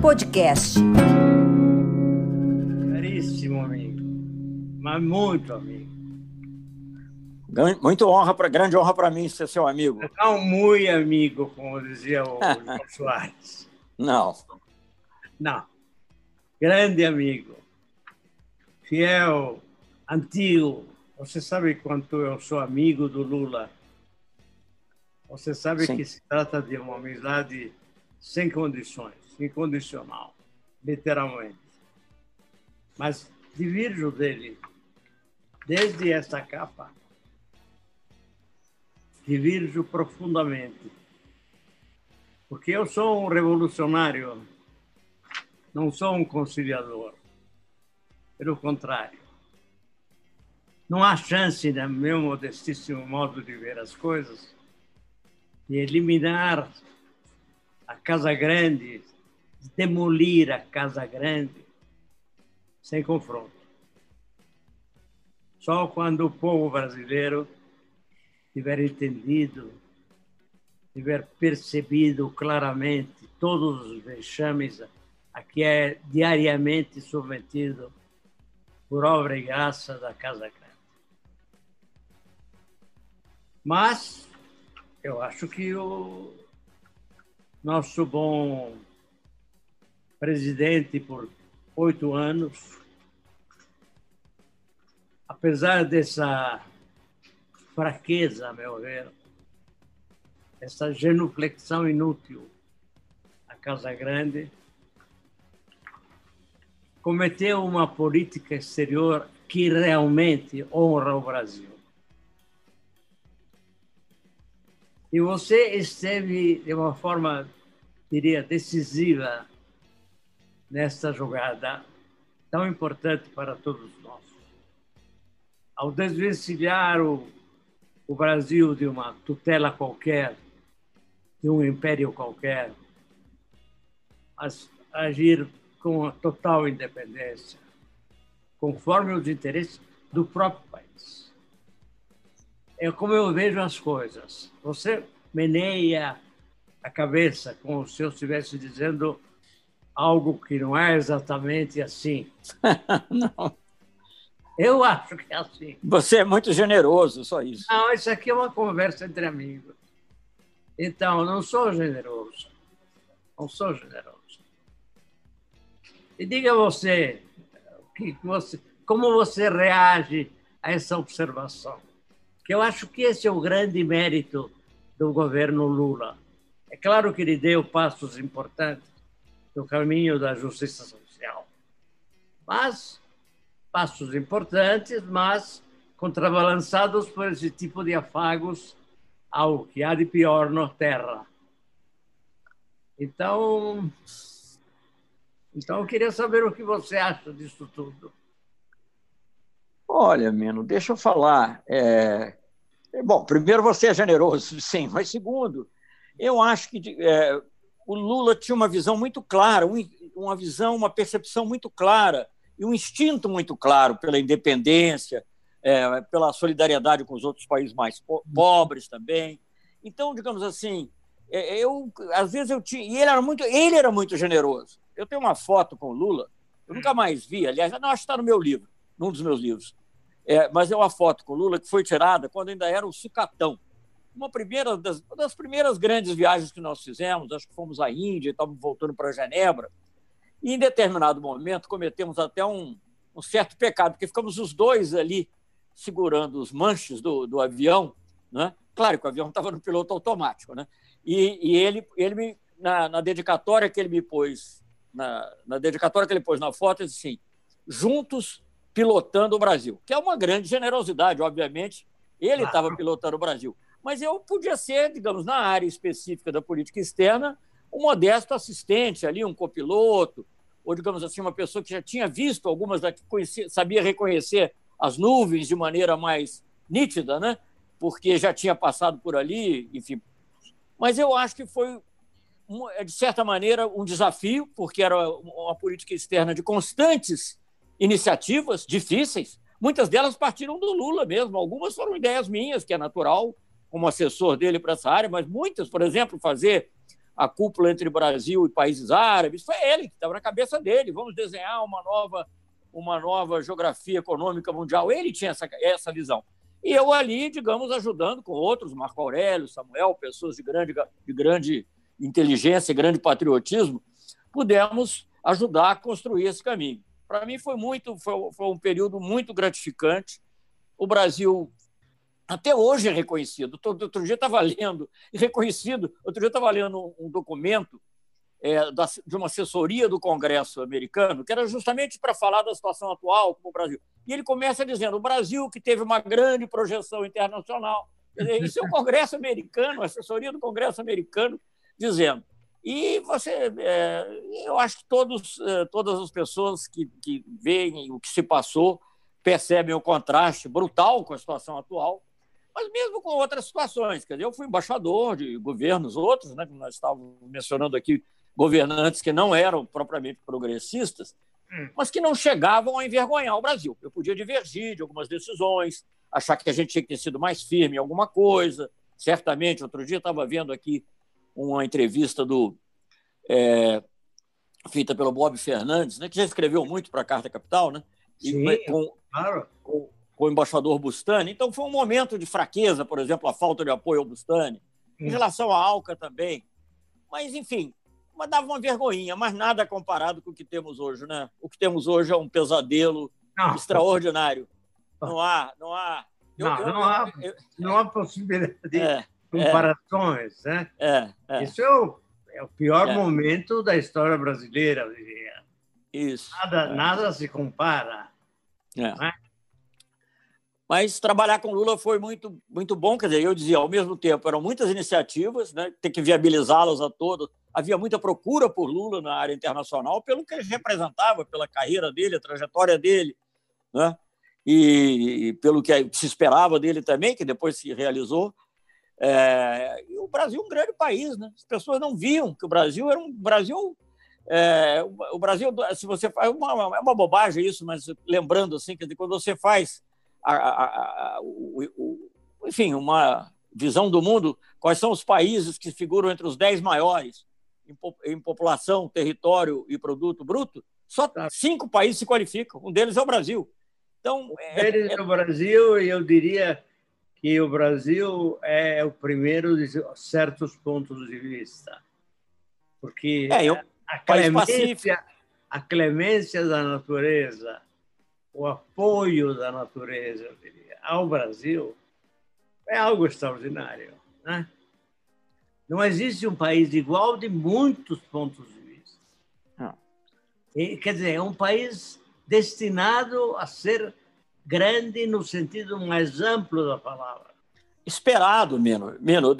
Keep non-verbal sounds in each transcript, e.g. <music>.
Podcast. Caríssimo amigo, mas muito amigo. Muito honra, pra, grande honra para mim ser seu amigo. Não muito amigo, como dizia o <laughs> João Soares. Não. Não. Grande amigo. Fiel, antigo. Você sabe quanto eu sou amigo do Lula. Você sabe Sim. que se trata de uma amizade sem condições, incondicional, literalmente. Mas divirjo dele desde essa capa. Divirjo profundamente. Porque eu sou um revolucionário, não sou um conciliador. Pelo contrário. Não há chance, no meu modestíssimo modo de ver as coisas, de eliminar a Casa Grande, de demolir a Casa Grande, sem confronto. Só quando o povo brasileiro tiver entendido, tiver percebido claramente todos os vexames a que é diariamente submetido por obra e graça da Casa Grande. Mas eu acho que o nosso bom presidente por oito anos, apesar dessa fraqueza, a meu ver, essa genuflexão inútil à Casa Grande, cometeu uma política exterior que realmente honra o Brasil. E você esteve de uma forma, diria, decisiva nesta jogada tão importante para todos nós. Ao desvencilhar o, o Brasil de uma tutela qualquer, de um império qualquer, mas agir com a total independência, conforme os interesses do próprio país é como eu vejo as coisas. Você meneia a cabeça como se eu estivesse dizendo algo que não é exatamente assim. <laughs> não. Eu acho que é assim. Você é muito generoso, só isso. Não, isso aqui é uma conversa entre amigos. Então, não sou generoso. Não sou generoso. E diga você, que você como você reage a essa observação? que eu acho que esse é o grande mérito do governo Lula. É claro que ele deu passos importantes no caminho da justiça social, mas passos importantes, mas contrabalançados por esse tipo de afagos ao que há de pior na Terra. Então, então eu queria saber o que você acha disso tudo. Olha, Mino, deixa eu falar. É... Bom, primeiro, você é generoso, <laughs> sim, mas segundo, eu acho que é, o Lula tinha uma visão muito clara, uma visão, uma percepção muito clara e um instinto muito claro pela independência, é, pela solidariedade com os outros países mais pobres também. Então, digamos assim, é, eu às vezes eu tinha, e ele era muito, ele era muito generoso. Eu tenho uma foto com o Lula, eu nunca mais vi, aliás, não acho que está no meu livro, num dos meus livros. É, mas é uma foto com Lula que foi tirada quando ainda era o Sucatão. Uma, primeira das, uma das primeiras grandes viagens que nós fizemos, acho que fomos à Índia, estávamos voltando para Genebra, e em determinado momento cometemos até um, um certo pecado, porque ficamos os dois ali segurando os manches do, do avião, né? claro que o avião estava no piloto automático, né? e, e ele, ele me, na, na, dedicatória que ele me pôs, na, na dedicatória que ele pôs na foto, ele disse assim, juntos pilotando o Brasil, que é uma grande generosidade, obviamente. Ele estava pilotando o Brasil. Mas eu podia ser, digamos, na área específica da política externa, um modesto assistente ali, um copiloto, ou, digamos assim, uma pessoa que já tinha visto algumas, que conhecia, sabia reconhecer as nuvens de maneira mais nítida, né? porque já tinha passado por ali, enfim. Mas eu acho que foi, de certa maneira, um desafio, porque era uma política externa de constantes iniciativas difíceis. Muitas delas partiram do Lula mesmo, algumas foram ideias minhas, que é natural, como assessor dele para essa área, mas muitas, por exemplo, fazer a cúpula entre Brasil e países árabes. Foi ele que estava na cabeça dele. Vamos desenhar uma nova, uma nova geografia econômica mundial. Ele tinha essa, essa visão. E eu ali, digamos, ajudando com outros, Marco Aurélio, Samuel, pessoas de grande, de grande inteligência e grande patriotismo, pudemos ajudar a construir esse caminho. Para mim foi muito, foi, foi um período muito gratificante. O Brasil até hoje é reconhecido. Outro dia estava lendo, <laughs> reconhecido, outro dia estava lendo um documento é, da, de uma assessoria do Congresso americano, que era justamente para falar da situação atual com o Brasil. E ele começa dizendo: o Brasil, que teve uma grande projeção internacional. Dizer, isso é o <laughs> Congresso americano, a assessoria do Congresso americano, dizendo. E você, é, eu acho que todos, é, todas as pessoas que, que veem o que se passou percebem o contraste brutal com a situação atual mas mesmo com outras situações. Quer dizer, eu fui embaixador de governos outros, né, nós estávamos mencionando aqui governantes que não eram propriamente progressistas, hum. mas que não chegavam a envergonhar o Brasil. Eu podia divergir de algumas decisões, achar que a gente tinha que ter sido mais firme em alguma coisa. Certamente, outro dia estava vendo aqui uma entrevista do é, feita pelo Bob Fernandes, né, que já escreveu muito para a Carta Capital, né? E Sim, com, claro. Com, com o embaixador Bustani. Então, foi um momento de fraqueza, por exemplo, a falta de apoio ao Bustani. Em hum. relação à Alca também. Mas, enfim, mas dava uma vergonhinha, mas nada comparado com o que temos hoje, né? O que temos hoje é um pesadelo não. extraordinário. Não há, não há. Eu, não, eu, não, há eu, não há possibilidade de é, comparações, é, né? É, é. Isso é o, é o pior é. momento da história brasileira, eu diria. Isso. Nada, é. nada se compara. É. Né? Mas trabalhar com Lula foi muito, muito bom. Quer dizer, eu dizia, ao mesmo tempo, eram muitas iniciativas, né? tem que viabilizá-las a todos. Havia muita procura por Lula na área internacional, pelo que ele representava, pela carreira dele, a trajetória dele, né? e, e pelo que se esperava dele também, que depois se realizou. É, e o Brasil é um grande país, né? As pessoas não viam que o Brasil era um Brasil. É, o Brasil, se você faz, é uma, é uma bobagem isso, mas lembrando assim, que quando você faz a, a, a, o, o, enfim, uma visão do mundo, quais são os países que figuram entre os dez maiores em, em população, território e produto bruto, só tá. cinco países se qualificam. Um deles é o Brasil. Então, um é, deles é, é o Brasil, e eu diria que o Brasil é o primeiro de certos pontos de vista. Porque é, eu, a, clemência, a clemência da natureza o apoio da natureza, diria, ao Brasil é algo extraordinário. Né? Não existe um país igual de muitos pontos de vista. E, quer dizer, é um país destinado a ser grande no sentido mais amplo da palavra. Esperado, Mino. Mino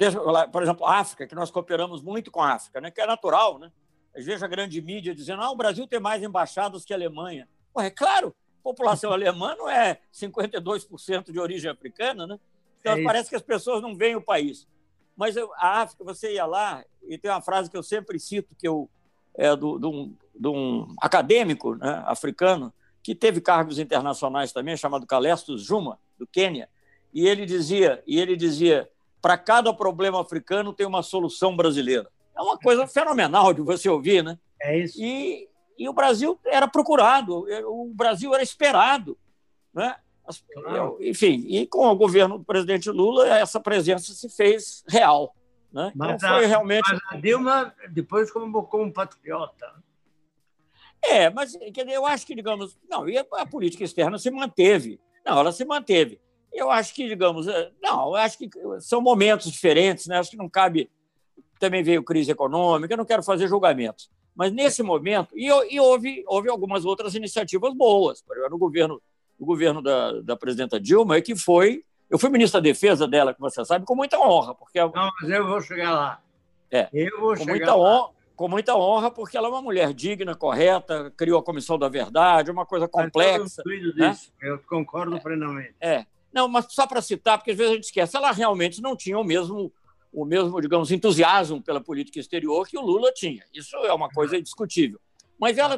por exemplo, a África, que nós cooperamos muito com a África, né? que é natural. Né? Veja a grande mídia dizendo ah, o Brasil tem mais embaixadas que a Alemanha. Pô, é claro, população alemã não é 52% de origem africana, né? Então é parece que as pessoas não veem o país. Mas a África, você ia lá, e tem uma frase que eu sempre cito, que eu, é do, de, um, de um acadêmico né, africano, que teve cargos internacionais também, chamado Calestus Juma, do Quênia, e ele dizia, e ele dizia, para cada problema africano tem uma solução brasileira. É uma coisa fenomenal de você ouvir, né? É isso. E, e o Brasil era procurado, o Brasil era esperado. Né? Claro. Enfim, e com o governo do presidente Lula, essa presença se fez real. Né? Então, mas, então foi realmente... mas a Dilma, depois, como, como patriota. É, mas eu acho que, digamos, não, e a política externa se manteve. Não, ela se manteve. Eu acho que, digamos, é, não, eu acho que são momentos diferentes, né? Acho que não cabe. Também veio crise econômica, eu não quero fazer julgamentos. Mas nesse momento, e, e houve, houve algumas outras iniciativas boas. Por exemplo, no governo, no governo da, da presidenta Dilma, é que foi. Eu fui ministro da Defesa dela, como você sabe, com muita honra. Porque, Não, mas eu vou chegar lá. É, eu vou com chegar muita lá. honra com muita honra, porque ela é uma mulher digna, correta, criou a Comissão da Verdade, uma coisa complexa. Eu, né? disso, eu concordo é, plenamente. É. Não, mas só para citar, porque às vezes a gente esquece, ela realmente não tinha o mesmo o mesmo, digamos, entusiasmo pela política exterior que o Lula tinha. Isso é uma coisa indiscutível. Mas ela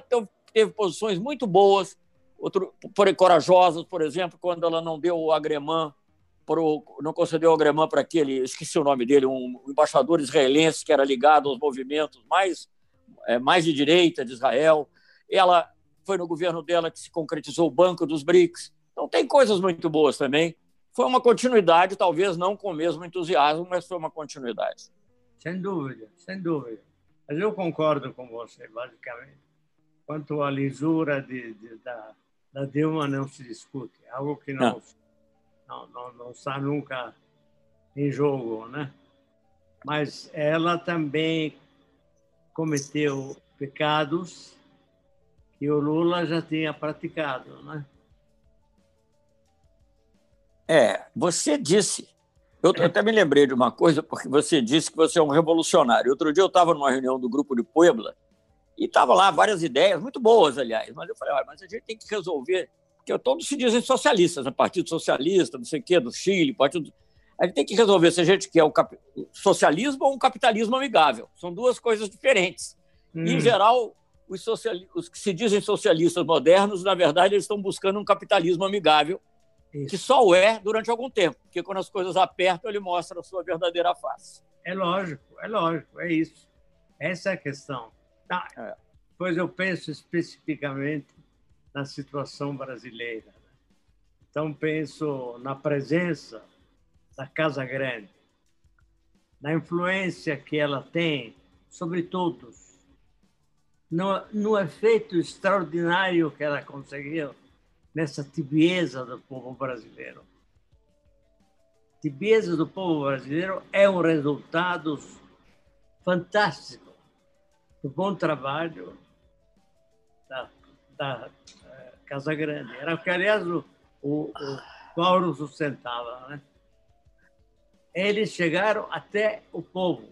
teve posições muito boas, outro, corajosas, por exemplo, quando ela não deu o agremã pro, não concedeu agremã para aquele, esqueci o nome dele, um embaixador israelense que era ligado aos movimentos mais, é, mais de direita de Israel. Ela foi no governo dela que se concretizou o Banco dos BRICS. Então, tem coisas muito boas também. Foi uma continuidade, talvez não com o mesmo entusiasmo, mas foi uma continuidade. Sem dúvida, sem dúvida. Mas eu concordo com você, basicamente. Quanto à lisura de, de, da, da Dilma, não se discute. É algo que não, não não, não, não está nunca em jogo, né? Mas ela também cometeu pecados que o Lula já tinha praticado, né? É, você disse. Eu até me lembrei de uma coisa, porque você disse que você é um revolucionário. Outro dia eu estava numa reunião do grupo de Puebla e estava lá várias ideias, muito boas, aliás, mas eu falei, olha, mas a gente tem que resolver que todos se dizem socialistas, né? Partido Socialista, não sei o quê, do Chile, Partido. A gente tem que resolver se a gente quer o cap... socialismo ou um capitalismo amigável. São duas coisas diferentes. Hum. Em geral, os, social... os que se dizem socialistas modernos, na verdade, eles estão buscando um capitalismo amigável, Isso. que só o é durante algum tempo, porque quando as coisas apertam, ele mostra a sua verdadeira face. É lógico, é lógico, é isso. Essa é a questão. Tá. É. Pois eu penso especificamente na situação brasileira. Então, penso na presença da Casa Grande, na influência que ela tem sobre todos, no, no efeito extraordinário que ela conseguiu nessa tibieza do povo brasileiro. Tibieza do povo brasileiro é um resultado fantástico do bom trabalho da, da Casa Grande. Era o que, aliás, o, o, o Paulo sustentava. Né? Eles chegaram até o povo.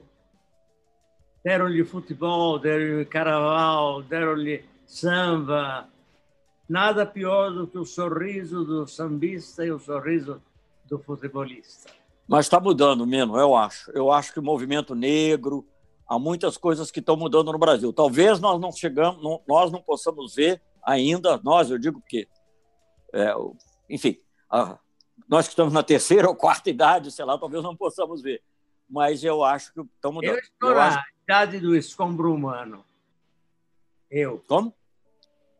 Deram-lhe futebol, deram-lhe carnaval, deram-lhe samba. Nada pior do que o sorriso do sambista e o sorriso do futebolista. Mas está mudando, Mino, eu acho. Eu acho que o movimento negro, há muitas coisas que estão mudando no Brasil. Talvez nós não chegamos, não, nós não possamos ver ainda, nós, eu digo que, é, enfim, a, nós que estamos na terceira ou quarta idade, sei lá, talvez não possamos ver, mas eu acho que estamos mudando. Eu estou eu na acho... idade do escombro humano. Eu. Como?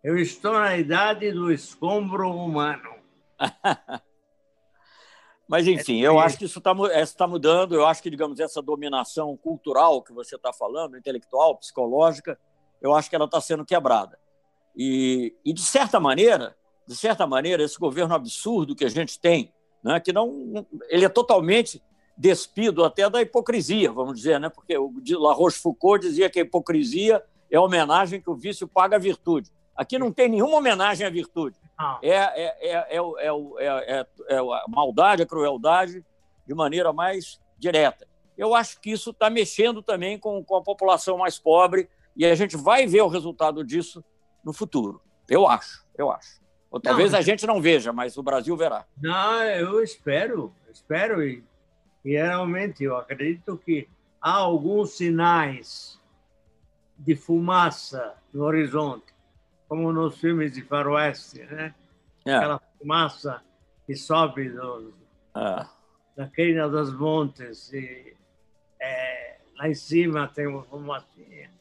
Eu estou na idade do escombro humano. <laughs> Mas, enfim, eu acho que isso está é, tá mudando. Eu acho que, digamos, essa dominação cultural que você está falando, intelectual, psicológica, eu acho que ela está sendo quebrada. E, e, de certa maneira, de certa maneira, esse governo absurdo que a gente tem, né, que não, ele é totalmente despido até da hipocrisia, vamos dizer, né? Porque o La Rochefoucauld dizia que a hipocrisia é a homenagem que o vício paga à virtude. Aqui não tem nenhuma homenagem à virtude. É, é, é, é, é, a maldade, a crueldade de maneira mais direta. Eu acho que isso está mexendo também com, com a população mais pobre e a gente vai ver o resultado disso no futuro. Eu acho, eu acho. Ou talvez a gente não veja, mas o Brasil verá. Não, eu espero, espero e, e realmente eu acredito que há alguns sinais de fumaça no horizonte, como nos filmes de faroeste, né? É. Aquela fumaça que sobe do, é. da crina dos montes e é, lá em cima tem uma fumacinha.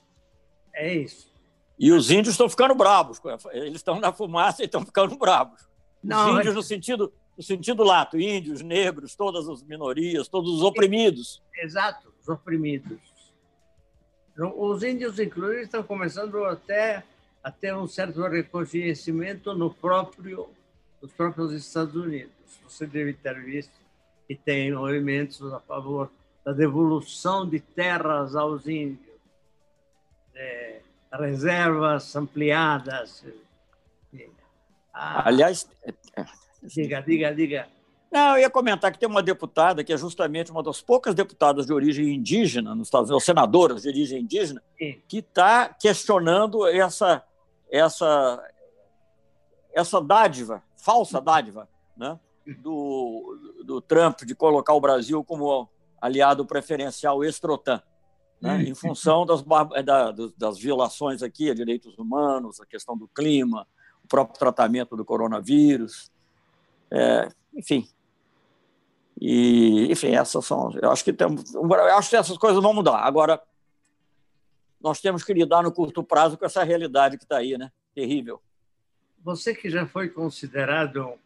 É isso. E os índios estão ficando bravos. Eles estão na fumaça e estão ficando bravos. Os Não, índios, no sentido, no sentido lato, índios, negros, todas as minorias, todos os oprimidos. Exato, os oprimidos. Os índios, inclusive, estão começando até a ter um certo reconhecimento no próprio, nos próprios Estados Unidos. Você deve ter visto que tem movimentos a favor da devolução de terras aos índios. É, reservas ampliadas. Ah, Aliás. Diga, diga, diga. Não, eu ia comentar que tem uma deputada que é justamente uma das poucas deputadas de origem indígena nos Estados Unidos, senadoras de origem indígena, Sim. que está questionando essa, essa, essa dádiva, falsa dádiva, né, do, do Trump de colocar o Brasil como aliado preferencial ex-trotan né, em função das, da, das violações aqui a direitos humanos, a questão do clima, o próprio tratamento do coronavírus. É, enfim, E, enfim, essas são. Eu acho que temos, eu acho que essas coisas vão mudar. Agora, nós temos que lidar no curto prazo com essa realidade que está aí, né? Terrível. Você que já foi considerado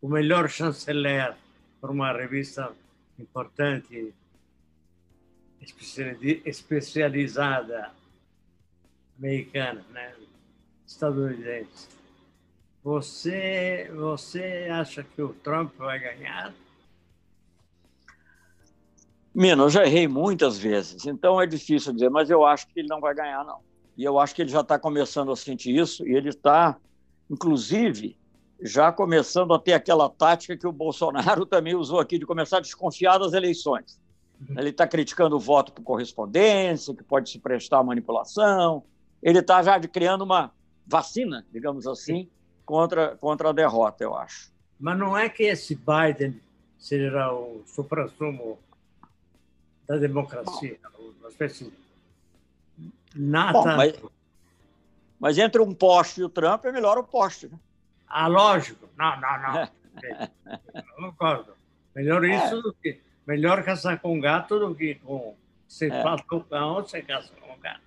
o melhor chanceler por uma revista importante, especializada americana, né? estadunidense. Você, você acha que o Trump vai ganhar? Mino, eu já errei muitas vezes, então é difícil dizer, mas eu acho que ele não vai ganhar, não. E eu acho que ele já está começando a sentir isso, e ele está, inclusive, já começando a ter aquela tática que o Bolsonaro <laughs> também usou aqui, de começar a desconfiar das eleições. Uhum. Ele está criticando o voto por correspondência, que pode se prestar à manipulação. Ele está já criando uma vacina, digamos assim, contra, contra a derrota, eu acho. Mas não é que esse Biden seja o supra-sumo da democracia, Bom. uma espécie nada. Bom, mas, mas, entre um poste e o Trump é melhor o poste, né? Ah, lógico. Não, não, não. não concordo. Melhor é. isso é. do que melhor caçar com gato do que com você é. fala com cão, você caça com gato.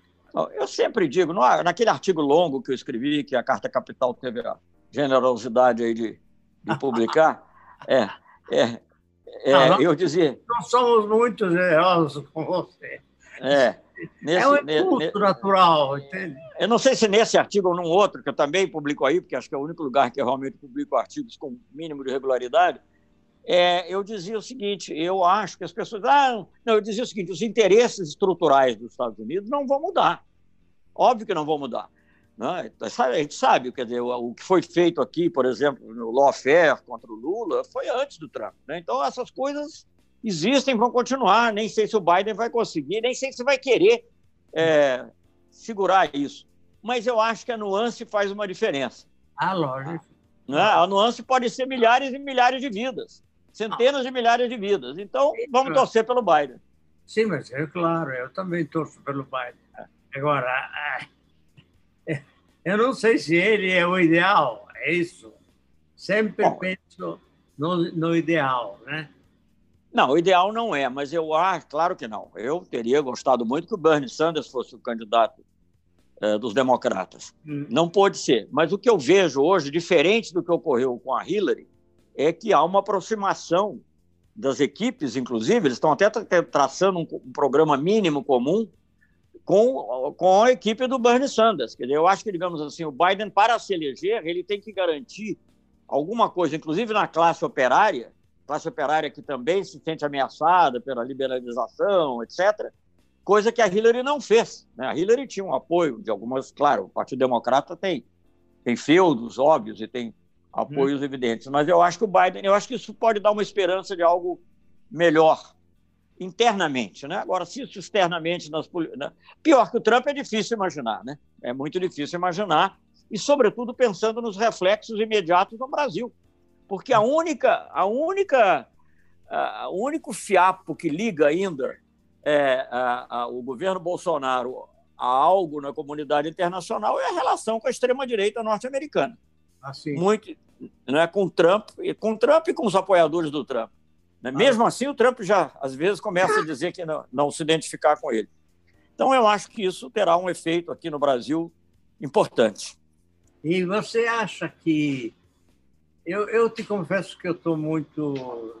Eu sempre digo, naquele artigo longo que eu escrevi, que a Carta Capital teve a generosidade aí de, de publicar, <laughs> é, é, é, não, eu dizia. Nós somos muito generosos com você. É. Nesse, é um impulso natural, entende? Eu não sei se nesse artigo ou num outro, que eu também publico aí, porque acho que é o único lugar que eu realmente publico artigos com mínimo de regularidade, é, eu dizia o seguinte: eu acho que as pessoas. Ah, não, eu dizia o seguinte: os interesses estruturais dos Estados Unidos não vão mudar. Óbvio que não vão mudar. Né? A gente sabe, quer dizer, o que foi feito aqui, por exemplo, no lawfare contra o Lula, foi antes do Trump. Né? Então, essas coisas existem, vão continuar. Nem sei se o Biden vai conseguir, nem sei se vai querer é, segurar isso. Mas eu acho que a nuance faz uma diferença. Ah, lógico. Né? A nuance pode ser milhares e milhares de vidas, centenas de milhares de vidas. Então, vamos torcer pelo Biden. Sim, mas é claro, eu também torço pelo Biden. Agora, eu não sei se ele é o ideal, é isso. Sempre Bom, penso no, no ideal, né? Não, o ideal não é, mas eu acho, claro que não. Eu teria gostado muito que o Bernie Sanders fosse o candidato é, dos democratas. Hum. Não pode ser. Mas o que eu vejo hoje, diferente do que ocorreu com a Hillary, é que há uma aproximação das equipes, inclusive, eles estão até traçando um, um programa mínimo comum com, com a equipe do Bernie Sanders. Quer dizer, eu acho que, digamos assim, o Biden, para se eleger, ele tem que garantir alguma coisa, inclusive na classe operária, classe operária que também se sente ameaçada pela liberalização, etc., coisa que a Hillary não fez. Né? A Hillary tinha um apoio de algumas, claro, o Partido Democrata tem, tem feudos óbvios e tem apoios hum. evidentes, mas eu acho que o Biden, eu acho que isso pode dar uma esperança de algo melhor internamente, né? Agora, se isso externamente nas né? pior que o Trump é difícil imaginar, né? É muito difícil imaginar e, sobretudo, pensando nos reflexos imediatos no Brasil porque a única, a única, a, o único fiapo que liga ainda é, a, a, o governo Bolsonaro a algo na comunidade internacional é a relação com a extrema-direita norte-americana. Assim. Muito, né, com Trump, com Trump e com os apoiadores do Trump. Né? Ah. Mesmo assim, o Trump já, às vezes, começa a dizer que não, não se identificar com ele. Então, eu acho que isso terá um efeito aqui no Brasil importante. E você acha que eu, eu te confesso que eu estou muito.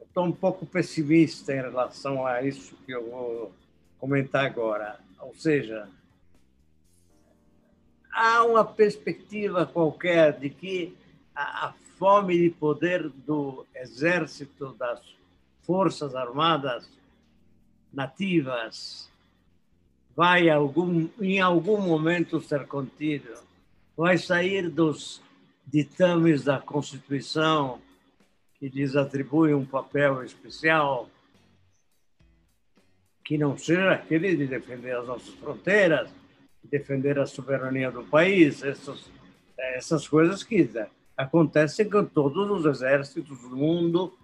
Estou um pouco pessimista em relação a isso que eu vou comentar agora. Ou seja, há uma perspectiva qualquer de que a, a fome de poder do exército, das forças armadas nativas, vai algum, em algum momento ser contido, vai sair dos ditames da Constituição que lhes atribuem um papel especial que não seja aquele de defender as nossas fronteiras, defender a soberania do país, essas, essas coisas que acontecem com todos os exércitos do mundo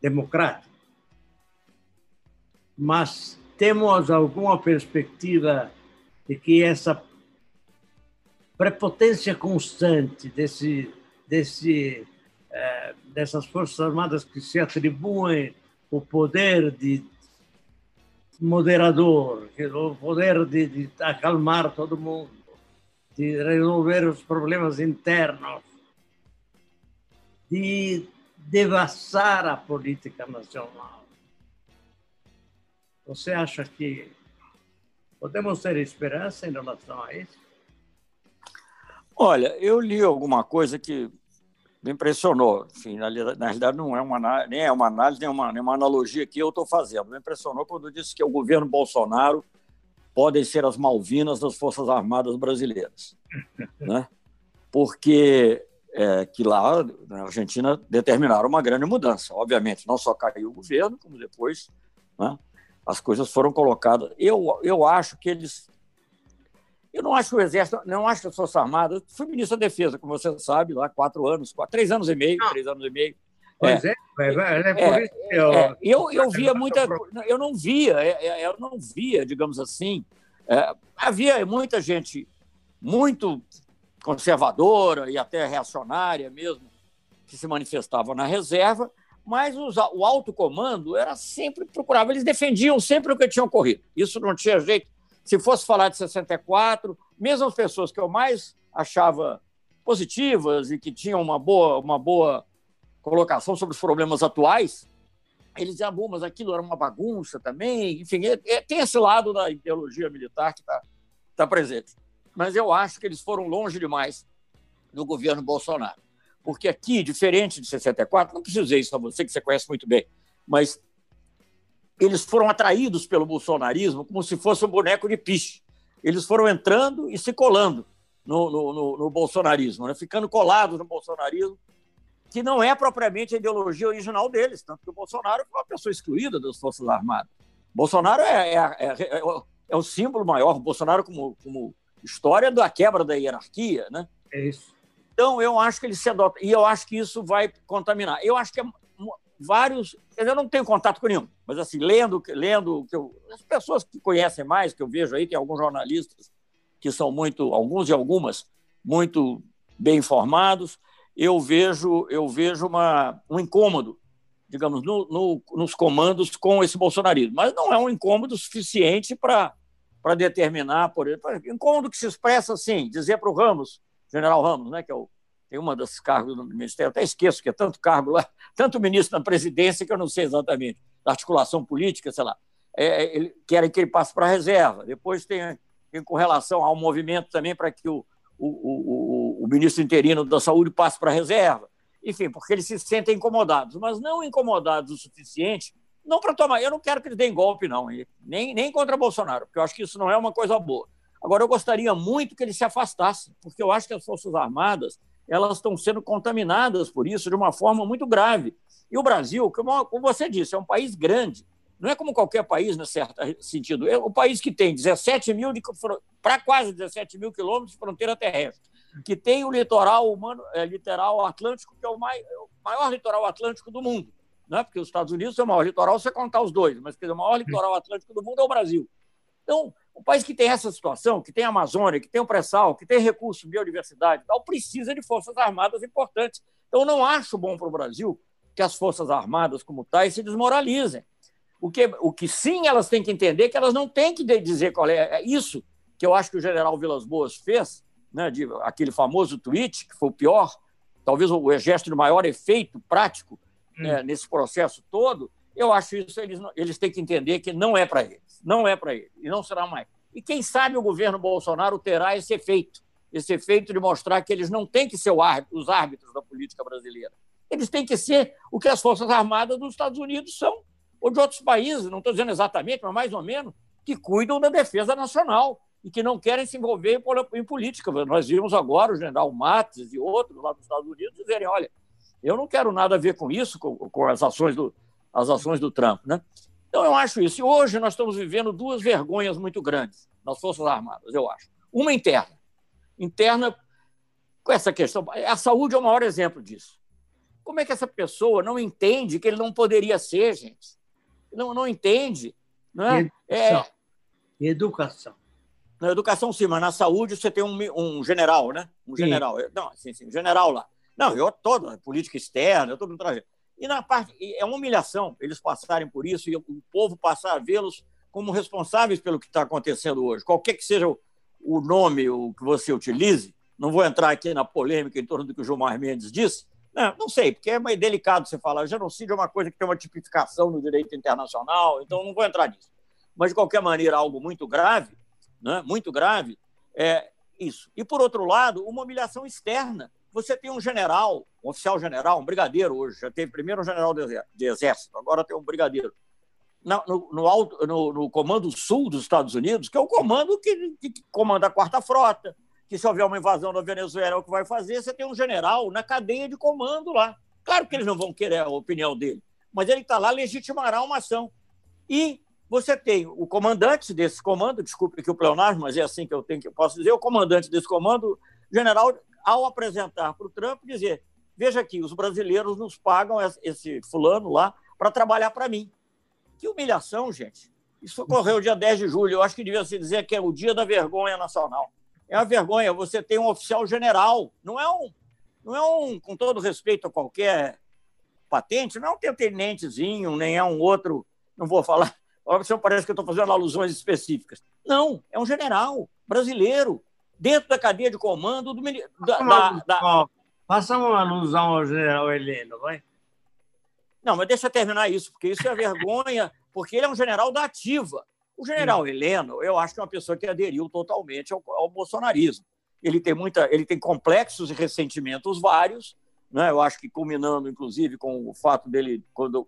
democrático. Mas temos alguma perspectiva de que essa prepotência constante desse, desse é, dessas Forças Armadas que se atribuem o poder de moderador, o poder de, de acalmar todo mundo, de resolver os problemas internos, de devassar a política nacional. Você acha que podemos ter esperança em relação a isso? Olha, eu li alguma coisa que me impressionou. Enfim, na, na realidade, não é uma, nem é uma análise, nem uma, nem uma analogia que eu estou fazendo. Me impressionou quando disse que o governo Bolsonaro podem ser as Malvinas das Forças Armadas brasileiras. né? Porque é, que lá na Argentina determinaram uma grande mudança. Obviamente, não só caiu o governo, como depois né, as coisas foram colocadas. Eu, eu acho que eles eu não acho que o Exército, não acho que as Forças Armadas. Fui ministro da Defesa, como você sabe, lá quatro anos, quatro, três anos e meio, não. três anos e meio. Pois é, é, é, é por é, isso que eu... É, eu, eu <laughs> via muita. Eu não via, é, eu não via, digamos assim. havia muita gente muito conservadora e até reacionária mesmo, que se manifestava na reserva, mas os, o alto comando era sempre procurava, eles defendiam sempre o que tinha ocorrido. Isso não tinha jeito. Se fosse falar de 64, mesmo as pessoas que eu mais achava positivas e que tinham uma boa, uma boa colocação sobre os problemas atuais, eles diziam, bom, mas aquilo era uma bagunça também. Enfim, é, é, tem esse lado da ideologia militar que está tá presente. Mas eu acho que eles foram longe demais no governo Bolsonaro. Porque aqui, diferente de 64, não preciso dizer isso a você, que você conhece muito bem, mas eles foram atraídos pelo bolsonarismo como se fosse um boneco de piche. Eles foram entrando e se colando no, no, no, no bolsonarismo, né? ficando colados no bolsonarismo, que não é propriamente a ideologia original deles, tanto que o Bolsonaro foi uma pessoa excluída das Forças Armadas. Bolsonaro é, é, é, é o símbolo maior, o Bolsonaro como, como história da quebra da hierarquia. Né? É isso. Então, eu acho que ele se adota, e eu acho que isso vai contaminar. Eu acho que é vários. Eu não tenho contato com nenhum, mas assim, lendo, lendo que eu, as pessoas que conhecem mais, que eu vejo aí, tem alguns jornalistas que são muito, alguns e algumas, muito bem informados, eu vejo, eu vejo uma, um incômodo, digamos, no, no, nos comandos com esse bolsonarismo. Mas não é um incômodo suficiente para determinar, por exemplo, incômodo que se expressa assim, dizer para o Ramos, general Ramos, né, que é o tem uma dos cargos do Ministério, até esqueço que é tanto cargo lá, <laughs> tanto ministro na presidência que eu não sei exatamente, articulação política, sei lá. É, é ele, querem que ele passe para a reserva. Depois tem, tem com relação ao movimento também para que o, o, o, o, ministro interino da Saúde passe para a reserva. Enfim, porque eles se sentem incomodados, mas não incomodados o suficiente, não para tomar. Eu não quero que eles deem golpe, não, nem, nem contra Bolsonaro, porque eu acho que isso não é uma coisa boa. Agora, eu gostaria muito que eles se afastassem, porque eu acho que as Forças Armadas elas estão sendo contaminadas por isso de uma forma muito grave. E o Brasil, como você disse, é um país grande. Não é como qualquer país, no certo sentido. É um país que tem 17 mil, para quase 17 mil quilômetros de fronteira terrestre, que tem o litoral humano, é, litoral atlântico, que é o, mai, é o maior litoral atlântico do mundo. Não é? Porque os Estados Unidos é o maior litoral, você contar os dois, mas dizer, o maior litoral atlântico do mundo é o Brasil. Então, um país que tem essa situação, que tem a Amazônia, que tem o pré-sal, que tem recurso, biodiversidade, tal, precisa de forças armadas importantes. Então, não acho bom para o Brasil que as forças armadas, como tais, se desmoralizem. O que, o que sim elas têm que entender é que elas não têm que dizer qual é, é isso que eu acho que o general Vilas Boas fez, né, de, aquele famoso tweet, que foi o pior, talvez o gesto de maior efeito prático. Né, nesse processo todo, eu acho isso, eles, eles têm que entender que não é para eles, não é para eles, e não será mais. E quem sabe o governo Bolsonaro terá esse efeito, esse efeito de mostrar que eles não têm que ser árbitro, os árbitros da política brasileira. Eles têm que ser o que as Forças Armadas dos Estados Unidos são, ou de outros países, não estou dizendo exatamente, mas mais ou menos, que cuidam da defesa nacional e que não querem se envolver em política. Nós vimos agora o general Mates e outros lá dos Estados Unidos dizerem: olha, eu não quero nada a ver com isso, com, com as ações do, as ações do Trump. Né? Então, eu acho isso. E hoje nós estamos vivendo duas vergonhas muito grandes nas Forças Armadas, eu acho. Uma interna. Interna com essa questão. A saúde é o maior exemplo disso. Como é que essa pessoa não entende que ele não poderia ser, gente? Não, não entende. Não é? Educação. É... Educação. Na educação, sim, mas na saúde você tem um, um general, né? Um general. Sim. Não, sim, sim, um general lá. Não, eu toda política externa, eu estou trajeto. E na parte é uma humilhação eles passarem por isso e o povo passar a vê-los como responsáveis pelo que está acontecendo hoje. Qualquer que seja o nome o que você utilize, não vou entrar aqui na polêmica em torno do que o Gilmar Mendes disse. Não, não sei, porque é meio delicado você falar. Genocídio é uma coisa que tem uma tipificação no direito internacional, então não vou entrar nisso. Mas, de qualquer maneira, algo muito grave, né? muito grave, é isso. E, por outro lado, uma humilhação externa você tem um general, um oficial general, um brigadeiro hoje, já teve primeiro um general de exército, agora tem um brigadeiro. No, no, alto, no, no, comando sul dos Estados Unidos, que é o comando que, que, comanda a quarta frota, que se houver uma invasão da Venezuela é o que vai fazer, você tem um general na cadeia de comando lá. Claro que eles não vão querer a opinião dele, mas ele está lá, legitimará uma ação. E você tem o comandante desse comando, desculpe que o pleonasmo, mas é assim que eu tenho que eu posso dizer, o comandante desse comando, general ao apresentar para o Trump, dizer: veja aqui, os brasileiros nos pagam esse fulano lá para trabalhar para mim. Que humilhação, gente. Isso ocorreu dia 10 de julho. Eu acho que devia se dizer que é o dia da vergonha nacional. É uma vergonha. Você tem um oficial general, não é um, não é um, com todo respeito a qualquer patente, não é um tenentezinho, nem é um outro, não vou falar. <laughs> Olha, parece que eu estou fazendo alusões específicas. Não, é um general brasileiro, dentro da cadeia de comando do da... Faça uma alusão ao general Heleno, vai. Não, mas deixa eu terminar isso, porque isso é vergonha, porque ele é um general da ativa. O general Sim. Heleno, eu acho que é uma pessoa que aderiu totalmente ao, ao, bolsonarismo. Ele tem muita, ele tem complexos e ressentimentos vários, né? Eu acho que culminando, inclusive, com o fato dele, quando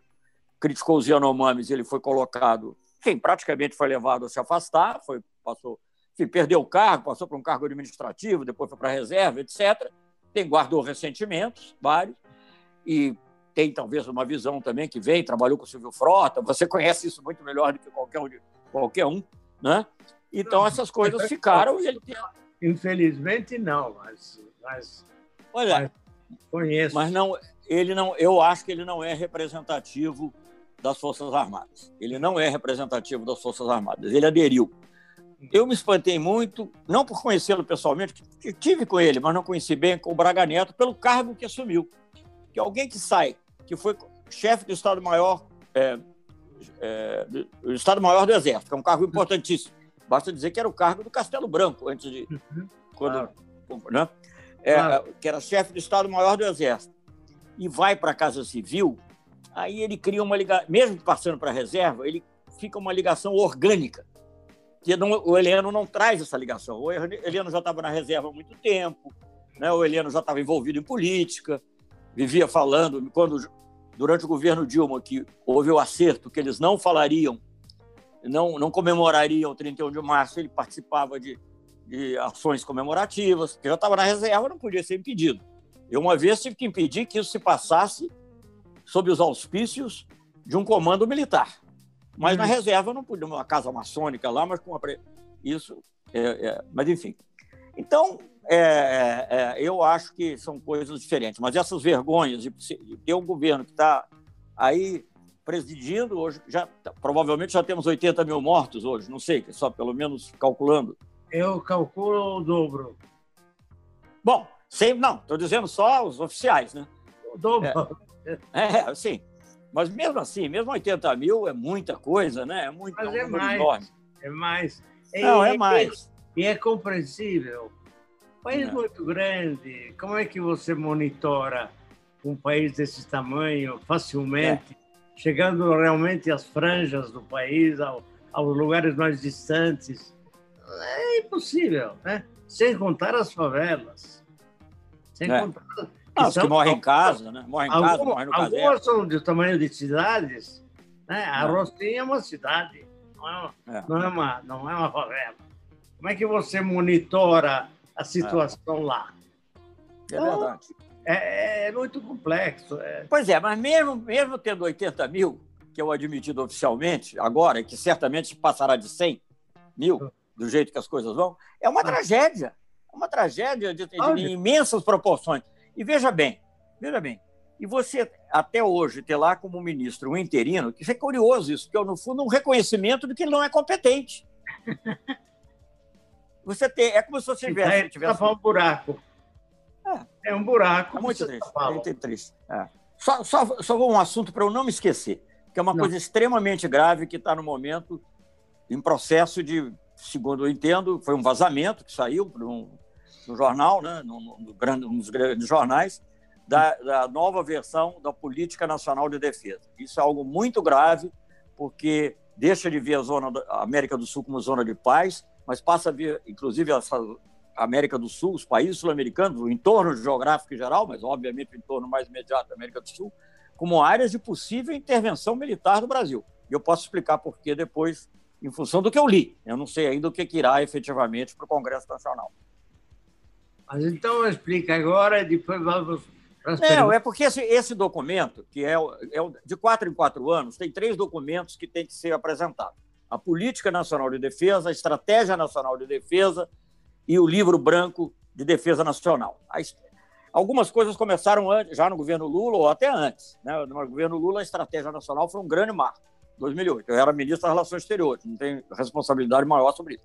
criticou os Yanomamis, ele foi colocado, quem praticamente foi levado a se afastar, foi passou perdeu o cargo, passou para um cargo administrativo, depois foi para a reserva, etc. Tem, guardou ressentimentos, vários, e tem talvez uma visão também que vem, trabalhou com o Silvio Frota, você conhece isso muito melhor do que qualquer um, qualquer um né? Então essas coisas ficaram e ele tem... Infelizmente não, mas, mas olha, mas conheço. Mas não, ele não, eu acho que ele não é representativo das Forças Armadas. Ele não é representativo das Forças Armadas. Ele aderiu eu me espantei muito, não por conhecê-lo pessoalmente, que tive com ele, mas não conheci bem com o Braga Neto, pelo cargo que assumiu. Que alguém que sai, que foi chefe do Estado-Maior é, é, do Estado-Maior do Exército, que é um cargo importantíssimo. Basta dizer que era o cargo do Castelo Branco, antes de. Uhum. Quando, claro. né? É, claro. Que era chefe do Estado-Maior do Exército. E vai para a Casa Civil, aí ele cria uma ligação, mesmo passando para a reserva, ele fica uma ligação orgânica que não, o Heleno não traz essa ligação. O Heleno já estava na reserva há muito tempo, né? o Heleno já estava envolvido em política, vivia falando, quando durante o governo Dilma, que houve o acerto que eles não falariam, não, não comemorariam o 31 de março, ele participava de, de ações comemorativas, que já estava na reserva, não podia ser impedido. Eu, uma vez, tive que impedir que isso se passasse sob os auspícios de um comando militar. Mas na uhum. reserva não podia, uma casa maçônica lá, mas com uma. Isso. É, é, mas, enfim. Então, é, é, é, eu acho que são coisas diferentes. Mas essas vergonhas de ter um governo que está aí presidindo, hoje já provavelmente já temos 80 mil mortos hoje, não sei, só pelo menos calculando. Eu calculo o dobro. Bom, sem, não, estou dizendo só os oficiais, né? O dobro. É, é sim. Mas mesmo assim, mesmo 80 mil é muita coisa, né? É muito Mas é, mais, enorme. É mais. Não, é, é mais. E é compreensível. País é. muito grande, como é que você monitora um país desse tamanho facilmente, é. chegando realmente às franjas do país, ao, aos lugares mais distantes? É impossível, né? Sem contar as favelas. Sem é. Que, ah, são, que morrem em casa, né? Morrem em algumas, casa, morrem no caserno. Algumas são de tamanho de cidades. Né? A é. Rocinha é uma cidade, não é uma, é. Não, é uma, não é uma favela. Como é que você monitora a situação é. lá? É então, verdade. É, é muito complexo. É. Pois é, mas mesmo, mesmo tendo 80 mil, que é o admitido oficialmente, agora, que certamente passará de 100 mil, do jeito que as coisas vão, é uma ah. tragédia. Uma tragédia de, de, de imensas proporções. E veja bem, veja bem, e você até hoje ter lá como ministro um interino, que é curioso isso, que é no fundo um reconhecimento de que ele não é competente. <laughs> Você tem, é como se você tivesse, tivesse um buraco. É, é um buraco. É muito triste. É muito triste. É. Só, só, só um assunto para eu não me esquecer, que é uma não. coisa extremamente grave que está no momento em processo de, segundo eu entendo, foi um vazamento que saiu um, no jornal, né, no, no, no, nos grandes jornais, da, da, nova versão da Política Nacional de Defesa. Isso é algo muito grave, porque deixa de ver a, zona da a América do Sul como zona de paz, mas passa a ver, inclusive, essa América do Sul, os países sul-americanos, o entorno geográfico em geral, mas obviamente o entorno mais imediato da América do Sul, como áreas de possível intervenção militar do Brasil. E eu posso explicar por que depois em função do que eu li. Eu não sei ainda o que, irá efetivamente para o Congresso Nacional. Mas então explica agora e depois vamos as Não, é porque esse, esse documento, que é, é de quatro em quatro anos, tem três documentos que têm que ser apresentados. A Política Nacional de Defesa, a Estratégia Nacional de Defesa e o Livro Branco de Defesa Nacional. Algumas coisas começaram antes, já no governo Lula ou até antes. Né? No governo Lula, a Estratégia Nacional foi um grande marco. 2008. Eu era ministro das Relações Exteriores, não tenho responsabilidade maior sobre isso.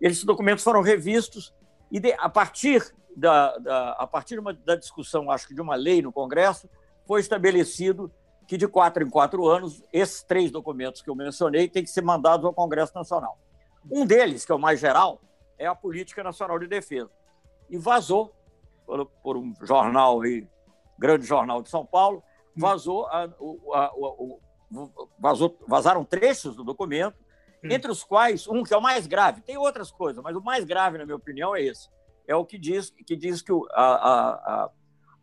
Esses documentos foram revistos e, de, a partir, da, da a partir uma, da discussão, acho que de uma lei no Congresso, foi estabelecido que de quatro em quatro anos, esses três documentos que eu mencionei têm que ser mandados ao Congresso Nacional. Um deles, que é o mais geral, é a Política Nacional de Defesa. E vazou por, por um jornal aí, grande jornal de São Paulo, vazou a, a, vazou, vazaram trechos do documento. Entre os quais um que é o mais grave. Tem outras coisas, mas o mais grave, na minha opinião, é esse. É o que diz que, diz que o, a, a, a,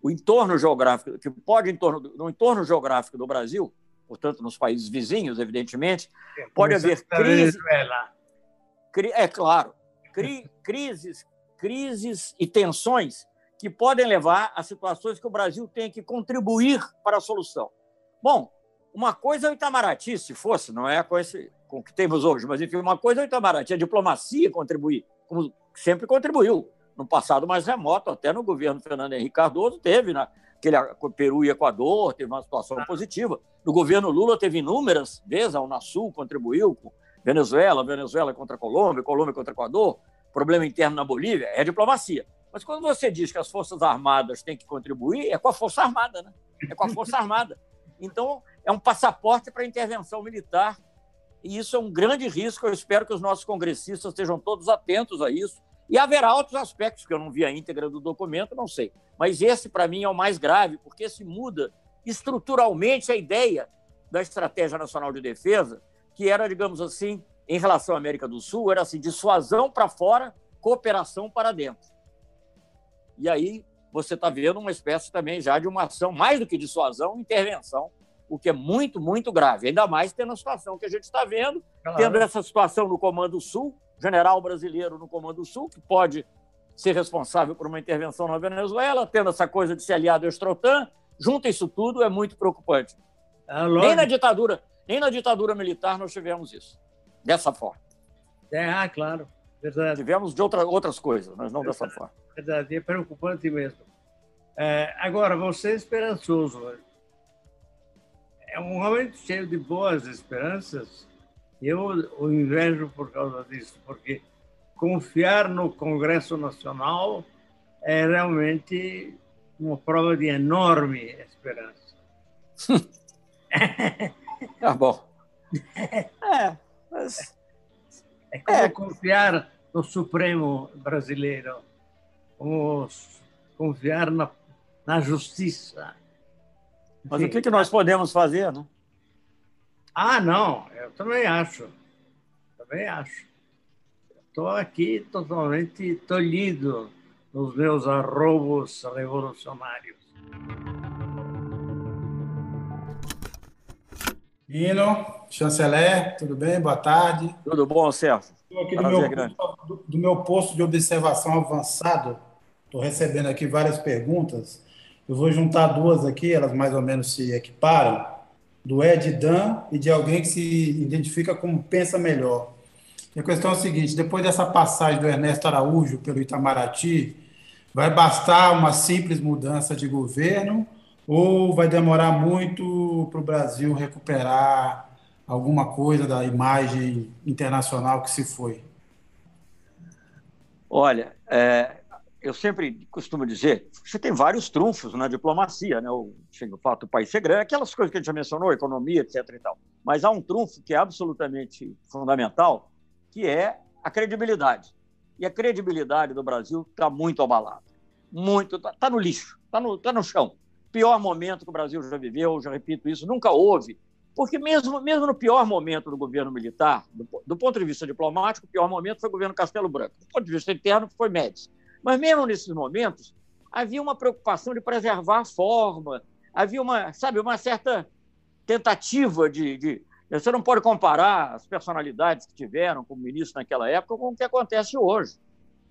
o entorno geográfico, que pode entorno, no entorno geográfico do Brasil, portanto, nos países vizinhos, evidentemente, é, pode haver crise. Cri, é claro, cri, <laughs> crises, crises e tensões que podem levar a situações que o Brasil tem que contribuir para a solução. Bom, uma coisa é o Itamaraty, se fosse, não é com, esse, com o que temos hoje, mas enfim, uma coisa é o Itamaraty, a diplomacia contribuir, como sempre contribuiu. No passado mais remoto, até no governo Fernando Henrique Cardoso, teve naquele né, Peru e Equador, teve uma situação ah. positiva. No governo Lula, teve inúmeras vezes, a Unasul contribuiu com Venezuela, Venezuela contra a Colômbia, Colômbia contra o Equador, problema interno na Bolívia, é diplomacia. Mas quando você diz que as Forças Armadas têm que contribuir, é com a Força Armada, né? É com a Força Armada. Então, é um passaporte para a intervenção militar. E isso é um grande risco. Eu espero que os nossos congressistas estejam todos atentos a isso. E haverá outros aspectos que eu não vi a íntegra do documento, não sei. Mas esse, para mim, é o mais grave, porque se muda estruturalmente a ideia da Estratégia Nacional de Defesa, que era, digamos assim, em relação à América do Sul, era assim: dissuasão para fora, cooperação para dentro. E aí você está vendo uma espécie também já de uma ação, mais do que dissuasão, intervenção o que é muito, muito grave, ainda mais tendo a situação que a gente está vendo, claro. tendo essa situação no Comando Sul, general brasileiro no Comando Sul, que pode ser responsável por uma intervenção na Venezuela, tendo essa coisa de ser aliado ao Estrotan, junto isso tudo é muito preocupante. É nem na ditadura, nem na ditadura militar nós tivemos isso, dessa forma. É, ah, claro, verdade. Tivemos de outra, outras coisas, mas não verdade, dessa forma. Verdade, é preocupante mesmo. É, agora, você é esperançoso é um homem cheio de boas esperanças. Eu o invejo por causa disso, porque confiar no Congresso Nacional é realmente uma prova de enorme esperança. <laughs> tá bom. É, mas... é como é. confiar no Supremo brasileiro, como confiar na, na justiça. Mas Sim. o que, que nós podemos fazer, né? Ah, não, eu também acho. Também acho. Estou aqui totalmente tolhido nos meus arrobos revolucionários. Lino, chanceler, tudo bem? Boa tarde. Tudo bom, Celso? Estou aqui do meu, do, do meu posto de observação avançado. Estou recebendo aqui várias perguntas. Eu vou juntar duas aqui, elas mais ou menos se equiparam, do Ed Dan e de alguém que se identifica como pensa melhor. E a questão é a seguinte: depois dessa passagem do Ernesto Araújo pelo Itamaraty, vai bastar uma simples mudança de governo ou vai demorar muito para o Brasil recuperar alguma coisa da imagem internacional que se foi? Olha, é, eu sempre costumo dizer, você tem vários trunfos na diplomacia, né? O, o fato do país ser grande, aquelas coisas que a gente já mencionou, economia, etc. E tal. Mas há um trunfo que é absolutamente fundamental, que é a credibilidade. E a credibilidade do Brasil está muito abalada. Muito, está tá no lixo, está no, tá no chão. Pior momento que o Brasil já viveu, já repito isso, nunca houve. Porque mesmo, mesmo no pior momento do governo militar, do, do ponto de vista diplomático, o pior momento foi o governo Castelo Branco. Do ponto de vista interno, foi Médici mas mesmo nesses momentos, havia uma preocupação de preservar a forma, havia uma, sabe, uma certa tentativa de, de você não pode comparar as personalidades que tiveram como ministro naquela época com o que acontece hoje.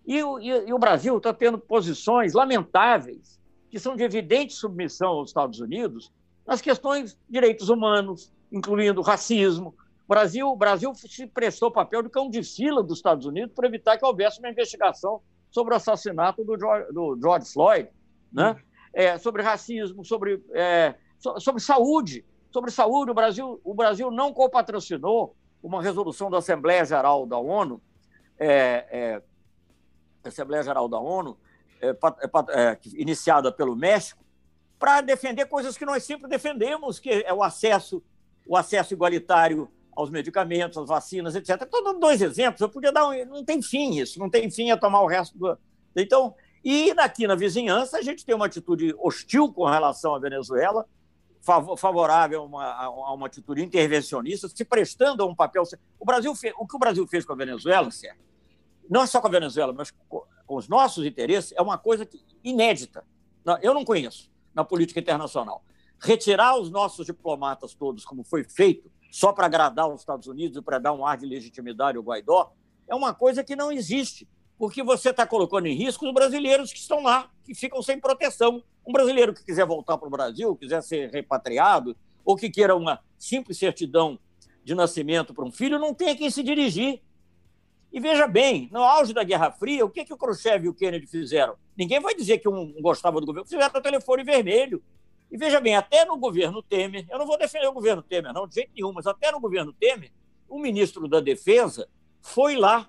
E, e, e o Brasil está tendo posições lamentáveis, que são de evidente submissão aos Estados Unidos, nas questões de direitos humanos, incluindo racismo. O Brasil, o Brasil se prestou papel de cão de fila dos Estados Unidos para evitar que houvesse uma investigação sobre o assassinato do George, do George Floyd, né? É, sobre racismo, sobre, é, sobre saúde. Sobre saúde, o Brasil, o Brasil não copatrocinou uma resolução da Assembleia Geral da ONU, é, é Assembleia Geral da ONU, é, é, iniciada pelo México, para defender coisas que nós sempre defendemos, que é o acesso, o acesso igualitário aos medicamentos, às vacinas, etc. Estou dando dois exemplos, eu podia dar um, não tem fim isso, não tem fim a tomar o resto do. Então, e aqui na vizinhança a gente tem uma atitude hostil com relação à Venezuela, favorável a uma, a uma atitude intervencionista, se prestando a um papel. O Brasil fez, o que o Brasil fez com a Venezuela, Sérgio, não é só com a Venezuela, mas com os nossos interesses, é uma coisa que, inédita. Eu não conheço na política internacional. Retirar os nossos diplomatas todos, como foi feito, só para agradar os Estados Unidos e para dar um ar de legitimidade ao Guaidó, é uma coisa que não existe, porque você está colocando em risco os brasileiros que estão lá, que ficam sem proteção. Um brasileiro que quiser voltar para o Brasil, quiser ser repatriado, ou que queira uma simples certidão de nascimento para um filho, não tem a quem se dirigir. E veja bem, no auge da Guerra Fria, o que, que o Khrushchev e o Kennedy fizeram? Ninguém vai dizer que um gostava do governo, fizeram o telefone vermelho. E veja bem, até no governo Temer, eu não vou defender o governo Temer, não, de jeito nenhum, mas até no governo Temer, o ministro da Defesa foi lá,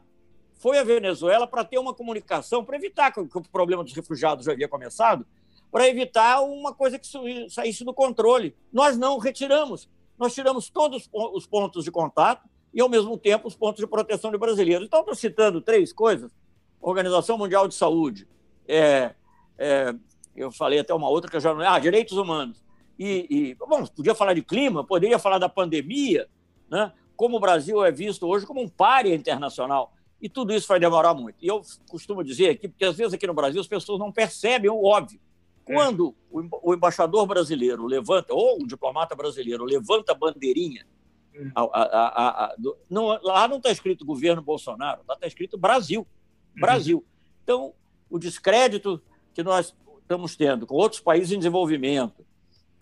foi à Venezuela para ter uma comunicação, para evitar que o problema dos refugiados já havia começado, para evitar uma coisa que saísse do controle. Nós não retiramos. Nós tiramos todos os pontos de contato e, ao mesmo tempo, os pontos de proteção de brasileiros. Então, estou citando três coisas: Organização Mundial de Saúde, é, é, eu falei até uma outra que eu já não. Ah, direitos humanos. E, e, bom, podia falar de clima, poderia falar da pandemia, né? como o Brasil é visto hoje como um párea internacional. E tudo isso vai demorar muito. E eu costumo dizer aqui, porque às vezes aqui no Brasil as pessoas não percebem o óbvio. Quando o embaixador brasileiro levanta, ou o diplomata brasileiro levanta a bandeirinha, a, a, a, do, não, lá não está escrito governo Bolsonaro, lá está escrito Brasil. Brasil. Uhum. Então, o descrédito que nós estamos tendo com outros países em desenvolvimento,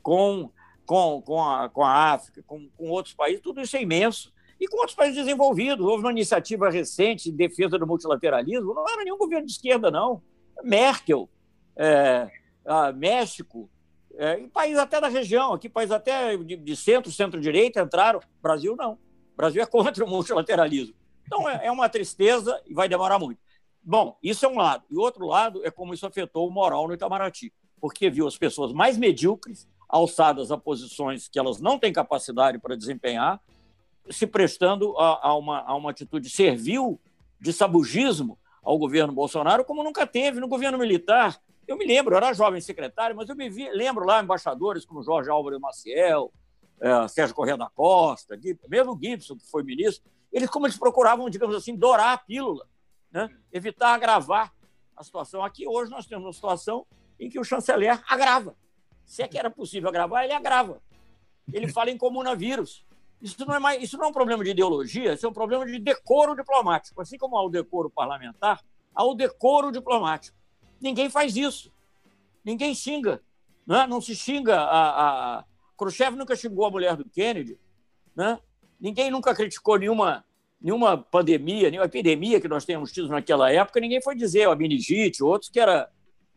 com, com, com, a, com a África, com, com outros países, tudo isso é imenso. E com outros países desenvolvidos. Houve uma iniciativa recente em defesa do multilateralismo, não era nenhum governo de esquerda, não. Merkel, é, México, é, países até da região, aqui países até de, de centro, centro-direita entraram. Brasil não. O Brasil é contra o multilateralismo. Então é, é uma tristeza e vai demorar muito. Bom, isso é um lado. E outro lado é como isso afetou o moral no Itamaraty, porque viu as pessoas mais medíocres, alçadas a posições que elas não têm capacidade para desempenhar, se prestando a, a, uma, a uma atitude servil de sabugismo ao governo Bolsonaro, como nunca teve no governo militar. Eu me lembro, eu era jovem secretário, mas eu me vi, lembro lá embaixadores como Jorge Álvaro Maciel, é, Sérgio Corrêa da Costa, mesmo Gibson, que foi ministro, eles como eles procuravam, digamos assim, dourar a pílula né? evitar agravar a situação. Aqui hoje nós temos uma situação em que o chanceler agrava. Se é que era possível agravar, ele agrava. Ele <laughs> fala em comunavírus. Isso não, é mais, isso não é um problema de ideologia, isso é um problema de decoro diplomático. Assim como há o decoro parlamentar, há o decoro diplomático. Ninguém faz isso. Ninguém xinga. Né? Não se xinga. A, a... Khrushchev nunca xingou a mulher do Kennedy. Né? Ninguém nunca criticou nenhuma nenhuma pandemia, nenhuma epidemia que nós tenhamos tido naquela época, ninguém foi dizer o meningite, outros que era,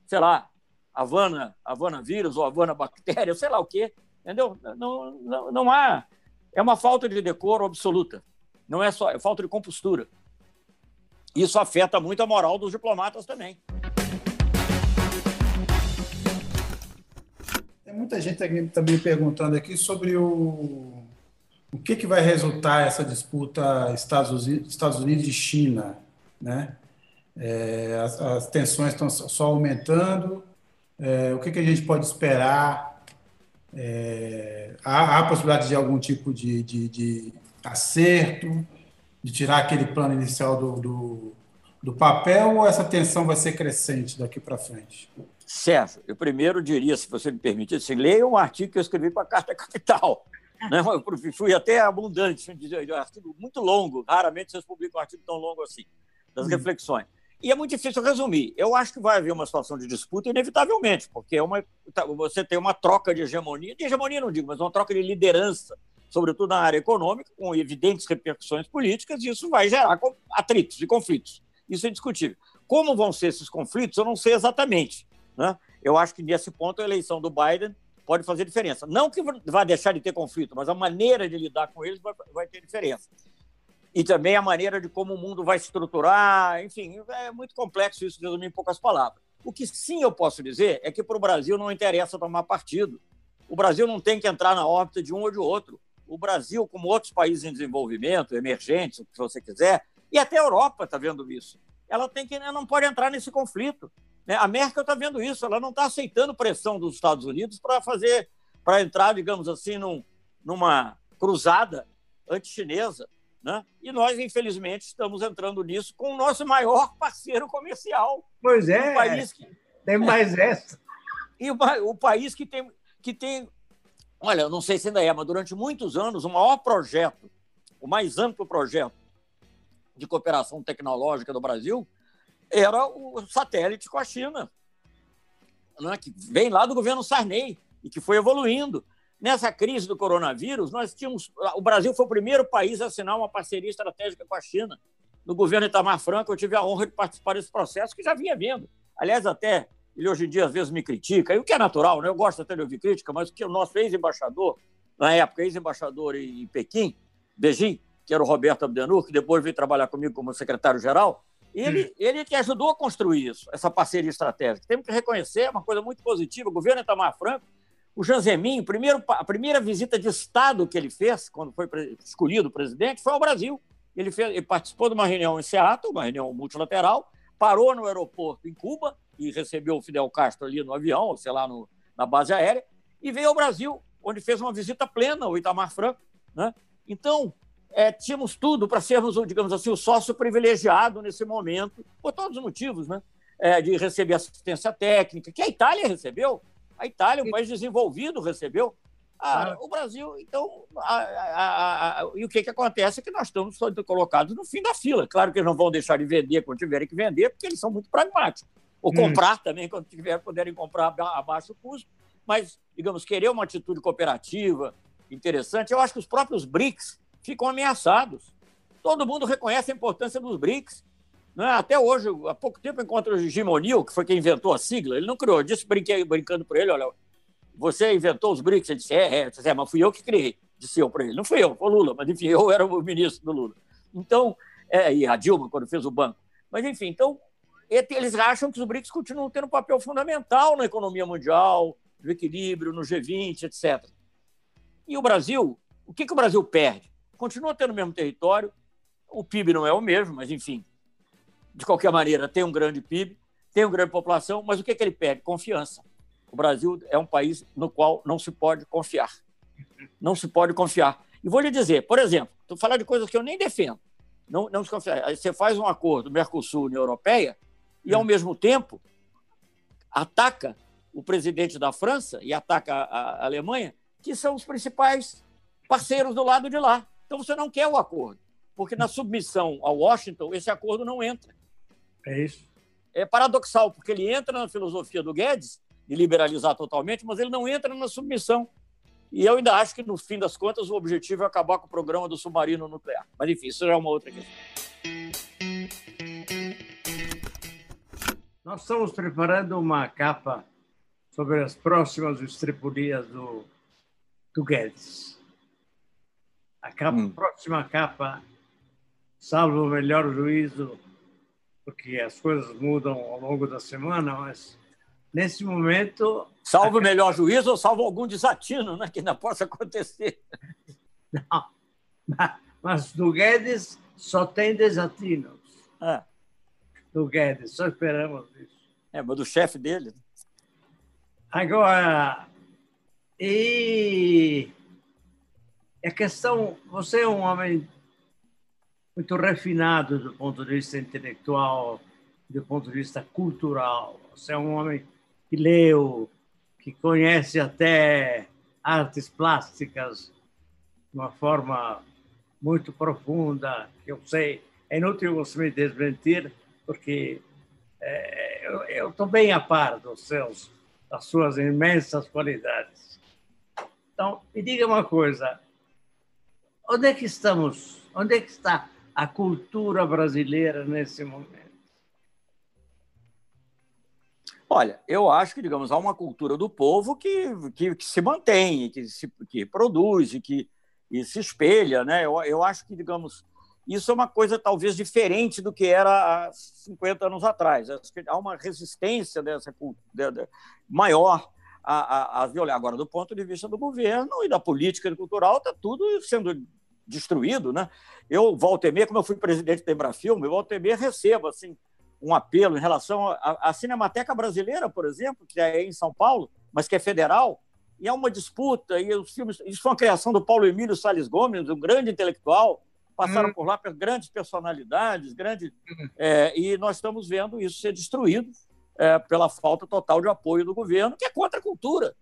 sei lá, Havana, Havana vírus ou Havana bactéria, sei lá o quê. Entendeu? Não, não, não há. É uma falta de decoro absoluta. Não é só, é falta de compostura. Isso afeta muito a moral dos diplomatas também. Tem muita gente também perguntando aqui sobre o o que, que vai resultar essa disputa Estados Unidos, Estados Unidos e China, né? É, as, as, tensões estão só aumentando. É, o que, que a gente pode esperar? É, há, há possibilidade de algum tipo de, de, de, acerto, de tirar aquele plano inicial do, do, do papel, ou essa tensão vai ser crescente daqui para frente? Sérgio, eu primeiro diria, se você me permitir, assim, leia um artigo que eu escrevi para a Carta Capital. Né? Eu fui até abundante, um artigo muito longo, raramente vocês publicam um artigo tão longo assim, das hum. reflexões. E é muito difícil resumir. Eu acho que vai haver uma situação de disputa, inevitavelmente, porque é uma, tá, você tem uma troca de hegemonia, de hegemonia não digo, mas uma troca de liderança, sobretudo na área econômica, com evidentes repercussões políticas, e isso vai gerar atritos e conflitos. Isso é indiscutível. Como vão ser esses conflitos, eu não sei exatamente. Né? Eu acho que nesse ponto a eleição do Biden pode fazer diferença. Não que vai deixar de ter conflito, mas a maneira de lidar com eles vai, vai ter diferença. E também a maneira de como o mundo vai se estruturar, enfim, é muito complexo isso, resumir em poucas palavras. O que sim eu posso dizer é que para o Brasil não interessa tomar partido. O Brasil não tem que entrar na órbita de um ou de outro. O Brasil, como outros países em desenvolvimento, emergentes, o que você quiser, e até a Europa está vendo isso, ela tem que não pode entrar nesse conflito. Né? A Merkel está vendo isso, ela não está aceitando pressão dos Estados Unidos para fazer, para entrar, digamos assim, num, numa cruzada anti-chinesa. Né? E nós, infelizmente, estamos entrando nisso com o nosso maior parceiro comercial. Pois é, país que... tem mais <laughs> essa. E o, o país que tem, que tem, olha, eu não sei se ainda é, mas durante muitos anos, o maior projeto, o mais amplo projeto de cooperação tecnológica do Brasil era o satélite com a China, né, que vem lá do governo Sarney e que foi evoluindo. Nessa crise do coronavírus, nós tínhamos. O Brasil foi o primeiro país a assinar uma parceria estratégica com a China. No governo Itamar Franco, eu tive a honra de participar desse processo, que já vinha vindo. Aliás, até ele hoje em dia às vezes me critica, e o que é natural, né? eu gosto até de ouvir crítica, mas que o nosso ex-embaixador, na época, ex-embaixador em Pequim, Beijing, que era o Roberto Abdenur, que depois veio trabalhar comigo como secretário-geral, ele, hum. ele que ajudou a construir isso, essa parceria estratégica. Temos que reconhecer, é uma coisa muito positiva. O governo Itamar Franco, o Jean Zemin, primeiro, a primeira visita de Estado que ele fez, quando foi escolhido o presidente, foi ao Brasil. Ele, fez, ele participou de uma reunião em Seattle, uma reunião multilateral, parou no aeroporto em Cuba e recebeu o Fidel Castro ali no avião, ou sei lá, no, na base aérea, e veio ao Brasil, onde fez uma visita plena ao Itamar Franco. Né? Então, é, tínhamos tudo para sermos, digamos assim, o sócio privilegiado nesse momento, por todos os motivos, né? É, de receber assistência técnica, que a Itália recebeu. A Itália, um país desenvolvido, recebeu. Ah, o Brasil, então. A, a, a, e o que, que acontece é que nós estamos colocados no fim da fila. Claro que eles não vão deixar de vender quando tiverem que vender, porque eles são muito pragmáticos. Ou hum. comprar hum. também, quando tiver, puderem comprar a baixo custo. Mas, digamos, querer uma atitude cooperativa interessante. Eu acho que os próprios BRICS ficam ameaçados. Todo mundo reconhece a importância dos BRICS. Né? Até hoje, há pouco tempo, encontro o Jim O'Neill, que foi quem inventou a sigla. Ele não criou, eu disse, brinquei, brincando para ele, olha, você inventou os BRICS? Ele disse, é, é, disse, é mas fui eu que criei, disse eu para ele. Não fui eu, foi o Lula, mas enfim, <laughs> eu era o ministro do Lula. Então, é, e a Dilma, quando fez o banco. Mas enfim, então, eles acham que os BRICS continuam tendo um papel fundamental na economia mundial, no equilíbrio, no G20, etc. E o Brasil, o que, que o Brasil perde? Continua tendo o mesmo território, o PIB não é o mesmo, mas enfim, de qualquer maneira, tem um grande PIB, tem uma grande população, mas o que, é que ele perde? Confiança. O Brasil é um país no qual não se pode confiar. Não se pode confiar. E vou lhe dizer, por exemplo, estou falando de coisas que eu nem defendo. Não, não se confia. Você faz um acordo Mercosul-União Europeia e, ao mesmo tempo, ataca o presidente da França e ataca a Alemanha, que são os principais parceiros do lado de lá. Então você não quer o acordo, porque na submissão a Washington esse acordo não entra. É isso. É paradoxal, porque ele entra na filosofia do Guedes de liberalizar totalmente, mas ele não entra na submissão. E eu ainda acho que, no fim das contas, o objetivo é acabar com o programa do submarino nuclear. Mas, enfim, isso já é uma outra questão. Nós estamos preparando uma capa sobre as próximas estripulias do, do Guedes. A capa, hum. próxima capa, salvo o melhor juízo, porque as coisas mudam ao longo da semana, mas nesse momento. Salvo o melhor juízo ou salvo algum desatino, né, que ainda possa acontecer. <laughs> Não, mas do Guedes só tem desatinos. É. Do Guedes, só esperamos isso. É, mas do chefe dele. Agora, e a questão, você é um homem muito refinado do ponto de vista intelectual, do ponto de vista cultural. Você é um homem que leu, que conhece até artes plásticas de uma forma muito profunda, eu sei. É inútil você me desmentir, porque é, eu estou bem a par dos seus, das suas imensas qualidades. Então, me diga uma coisa: onde é que estamos? Onde é que está a cultura brasileira nesse momento? Olha, eu acho que, digamos, há uma cultura do povo que, que, que se mantém, que, se, que produz e que e se espelha. Né? Eu, eu acho que, digamos, isso é uma coisa talvez diferente do que era há 50 anos atrás. Há uma resistência dessa de, de, maior à, à, violência. Agora, do ponto de vista do governo e da política cultural, está tudo sendo destruído. Né? Eu, e meia, como eu fui presidente da Embrafilme, eu, volta e meia, recebo assim, um apelo em relação à, Cinemateca Brasileira, por exemplo, que é em São Paulo, mas que é federal, e há uma disputa, e os filmes. Isso foi uma criação do Paulo Emílio Salles Gomes, um grande intelectual, passaram uhum. por lá grandes personalidades, grandes, uhum. é, e nós estamos vendo isso ser destruído é, pela falta total de apoio do governo, que é contra a cultura.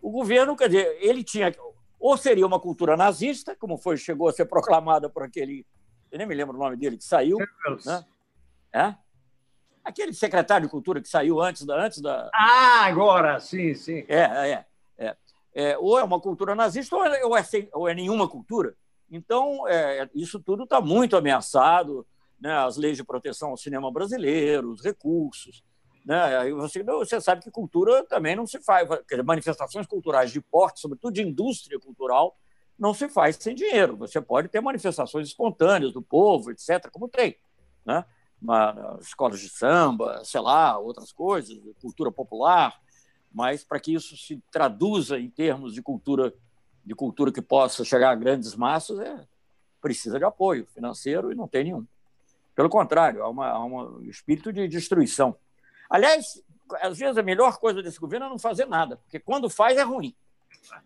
O governo, quer dizer, ele tinha. Ou seria uma cultura nazista, como foi chegou a ser proclamada por aquele. Eu nem me lembro o nome dele, que saiu. Né? É? Aquele secretário de cultura que saiu antes da. Antes da... Ah, agora, sim, sim. É, é. é. é ou é uma cultura nazista, ou é, ou é, sem, ou é nenhuma cultura. Então, é, isso tudo está muito ameaçado, né? as leis de proteção ao cinema brasileiro, os recursos. Né? Aí você, você sabe que cultura também não se faz, manifestações culturais de porte, sobretudo de indústria cultural, não se faz sem dinheiro. Você pode ter manifestações espontâneas do povo, etc., como tem. Né? Uma, escolas de samba, sei lá, outras coisas, cultura popular, mas para que isso se traduza em termos de cultura de cultura que possa chegar a grandes massas é, precisa de apoio financeiro e não tem nenhum. Pelo contrário, há, uma, há um espírito de destruição. Aliás, às vezes a melhor coisa desse governo é não fazer nada, porque quando faz é ruim.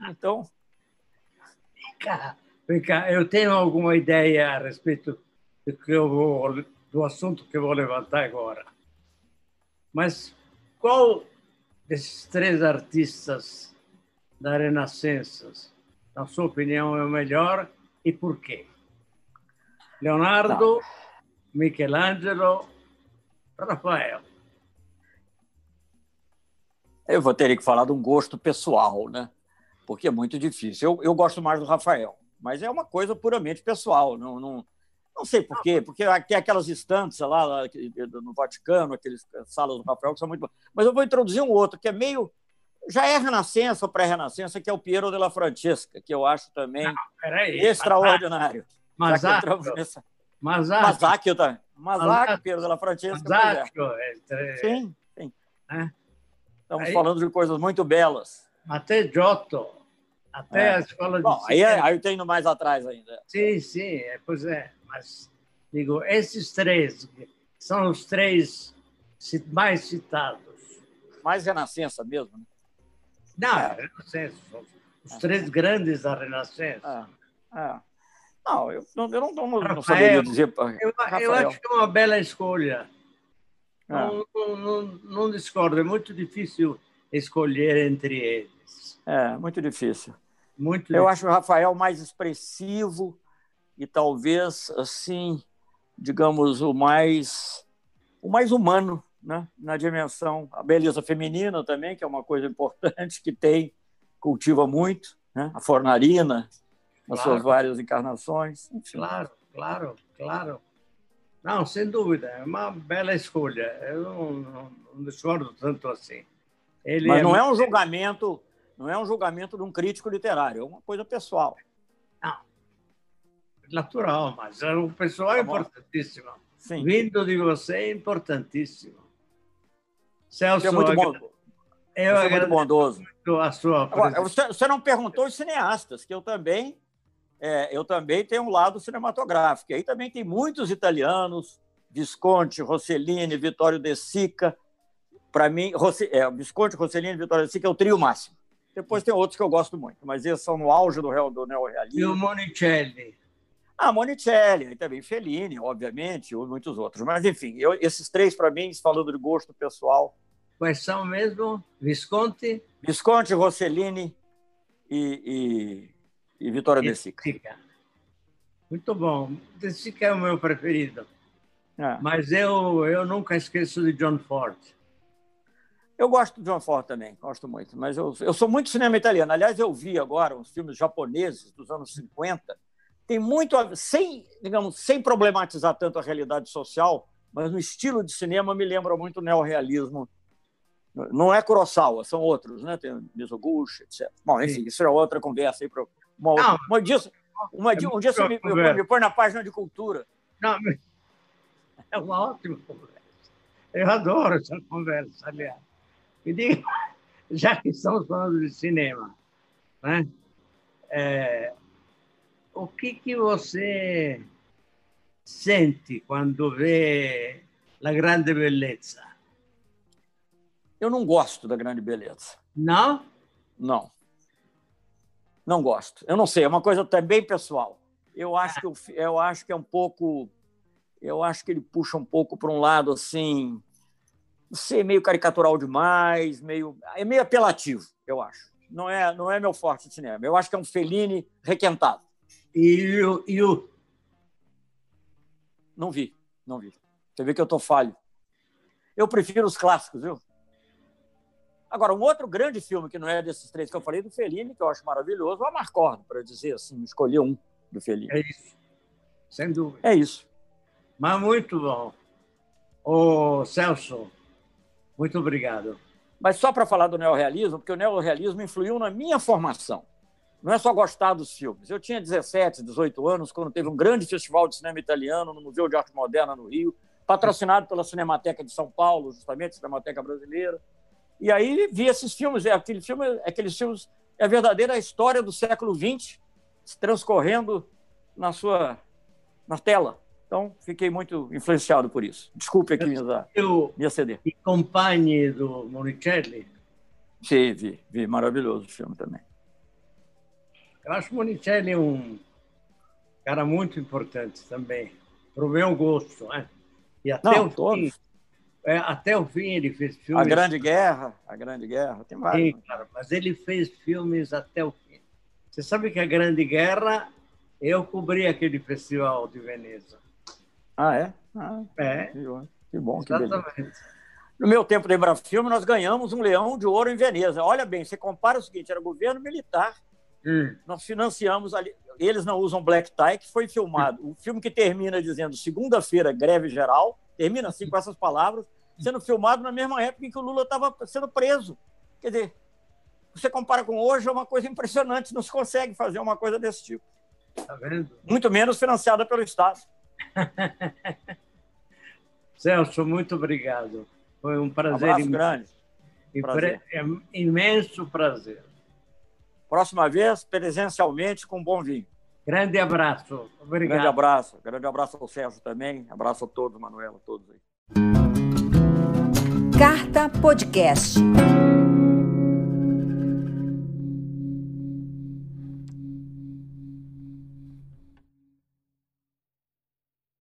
Então. Vem cá, vem cá. eu tenho alguma ideia a respeito do, que eu vou, do assunto que eu vou levantar agora. Mas qual desses três artistas da Renascença na sua opinião, é o melhor e por quê? Leonardo, Não. Michelangelo, Rafael. Eu vou ter que falar de um gosto pessoal, né? Porque é muito difícil. Eu, eu gosto mais do Rafael, mas é uma coisa puramente pessoal. Não, não, não sei por quê, porque tem aquelas estantes lá, lá no Vaticano, aqueles salas do Rafael que são muito boas. Mas eu vou introduzir um outro que é meio já é Renascença ou pré-Renascença, que é o Piero della Francesca, que eu acho também Não, peraí, extraordinário. Masaccio. Nessa... Masaccio. também. Masaccio, Piero della Francesca. Masaccio. É. Entre... Sim, sim. É. Estamos aí, falando de coisas muito belas. Até Giotto, até é. a escola Bom, de... Aí, é, aí eu tenho mais atrás ainda. Sim, sim, é, pois é. Mas, digo, esses três são os três mais citados. Mais Renascença mesmo, né? Não, é. Renascença. Os três grandes da Renascença. É. É. Não, eu não, eu não, não, não saberia dizer. Eu, eu, acho que é uma bela escolha. É. Não, não, não, discordo, é muito difícil escolher entre eles. É, muito difícil. Muito eu acho o Rafael mais expressivo e talvez, assim, digamos, o mais, o mais humano né? na dimensão, a beleza feminina também, que é uma coisa importante, que tem, cultiva muito, né? a fornarina, nas claro. suas várias encarnações. Enfim. Claro, claro, claro. Não, sem dúvida, é uma bela escolha. Eu não, não, não discordo tanto assim. Ele Mas é não é, é um julgamento, não é um julgamento de um crítico literário, é uma coisa pessoal. Não, natural, mas é um pessoal tá importantíssimo. Sim. Vindo de você é importantíssimo. Celso, é muito bom. Eu você é muito bondoso. Muito a sua Agora, você, você, não perguntou os cineastas, que eu também, é, eu também tenho um lado cinematográfico. Aí também tem muitos italianos, Visconti, Rossellini, Vittorio De Sica. Para mim, Rossi, é, Visconti, Rossellini, Vittorio De Sica é o trio máximo. Depois tem outros que eu gosto muito, mas esses são no auge do, real, do neorrealismo. E o Monicelli. Ah, Monicelli, também Fellini, obviamente, e muitos outros. Mas, enfim, eu, esses três, para mim, falando de gosto pessoal, Quais são mesmo? Visconti? Visconti, Rossellini e, e, e Vitória De Sica. Muito bom. De Sica é o meu preferido. É. Mas eu, eu nunca esqueço de John Ford. Eu gosto de John Ford também, gosto muito. Mas eu, eu sou muito cinema italiano. Aliás, eu vi agora uns filmes japoneses dos anos 50. Tem muito, sem, digamos, sem problematizar tanto a realidade social, mas no estilo de cinema me lembra muito o neorrealismo não é Kurosawa, são outros, né? Tem Mizoguchi, etc. Bom, enfim, Sim. isso é outra conversa aí para uma, outra. Não, uma dia, uma dia, um dia você me, me, põe na página de cultura. Não, <laughs> é uma ótima conversa. Eu adoro essa conversa, aliás. E diga, <laughs> já que estamos falando de cinema, né? É, o que, que você sente quando vê a grande beleza? Eu não gosto da grande beleza. Não? Não. Não gosto. Eu não sei, é uma coisa bem pessoal. Eu acho que eu, eu acho que é um pouco eu acho que ele puxa um pouco para um lado assim, não sei, meio caricatural demais, meio é meio apelativo, eu acho. Não é, não é meu forte de cinema. Eu acho que é um Fellini requentado. E o, e o... Não vi, não vi. Você vê que eu tô falho. Eu prefiro os clássicos, viu? Agora, um outro grande filme que não é desses três que eu falei, do Fellini, que eu acho maravilhoso, é o Amarcord, para dizer assim, escolher um do Fellini. É isso. Sem dúvida. É isso. Mas muito bom. Ô, Celso, muito obrigado. Mas só para falar do neorrealismo, porque o neorrealismo influiu na minha formação. Não é só gostar dos filmes. Eu tinha 17, 18 anos, quando teve um grande festival de cinema italiano no Museu de Arte Moderna, no Rio, patrocinado pela Cinemateca de São Paulo, justamente, Cinemateca Brasileira. E aí vi esses filmes, é aquele filme, aqueles filmes é a verdadeira história do século XX transcorrendo na sua na tela. Então, fiquei muito influenciado por isso. Desculpe aqui minha, minha CD. E Companhie do Monicelli? Sim, vi, vi. Maravilhoso o filme também. Eu acho Monicelli um cara muito importante também, para o meu gosto. Né? E até Não, o todos. Fim, é, até o fim ele fez filmes. A Grande Guerra, a Grande Guerra, tem vários. Sim, cara, mas ele fez filmes até o fim. Você sabe que a Grande Guerra, eu cobri aquele festival de Veneza. Ah, é? Ah, é. Que bom, que, bom, que beleza. No meu tempo de Embrafilme, nós ganhamos um leão de ouro em Veneza. Olha bem, você compara o seguinte, era governo militar, hum. nós financiamos ali, eles não usam black tie, que foi filmado. Hum. O filme que termina dizendo segunda-feira, greve geral, termina assim com essas palavras, sendo filmado na mesma época em que o Lula estava sendo preso. Quer dizer, você compara com hoje, é uma coisa impressionante, não se consegue fazer uma coisa desse tipo. Tá vendo? Muito menos financiada pelo Estado. <laughs> Celso, muito obrigado. Foi um prazer. Um grande. Prazer. É imenso prazer. Próxima vez, presencialmente, com bom vinho. Grande abraço. Obrigado. Grande abraço. Grande abraço ao Sérgio também. Abraço a todos, Manuela, a todos aí. Carta Podcast.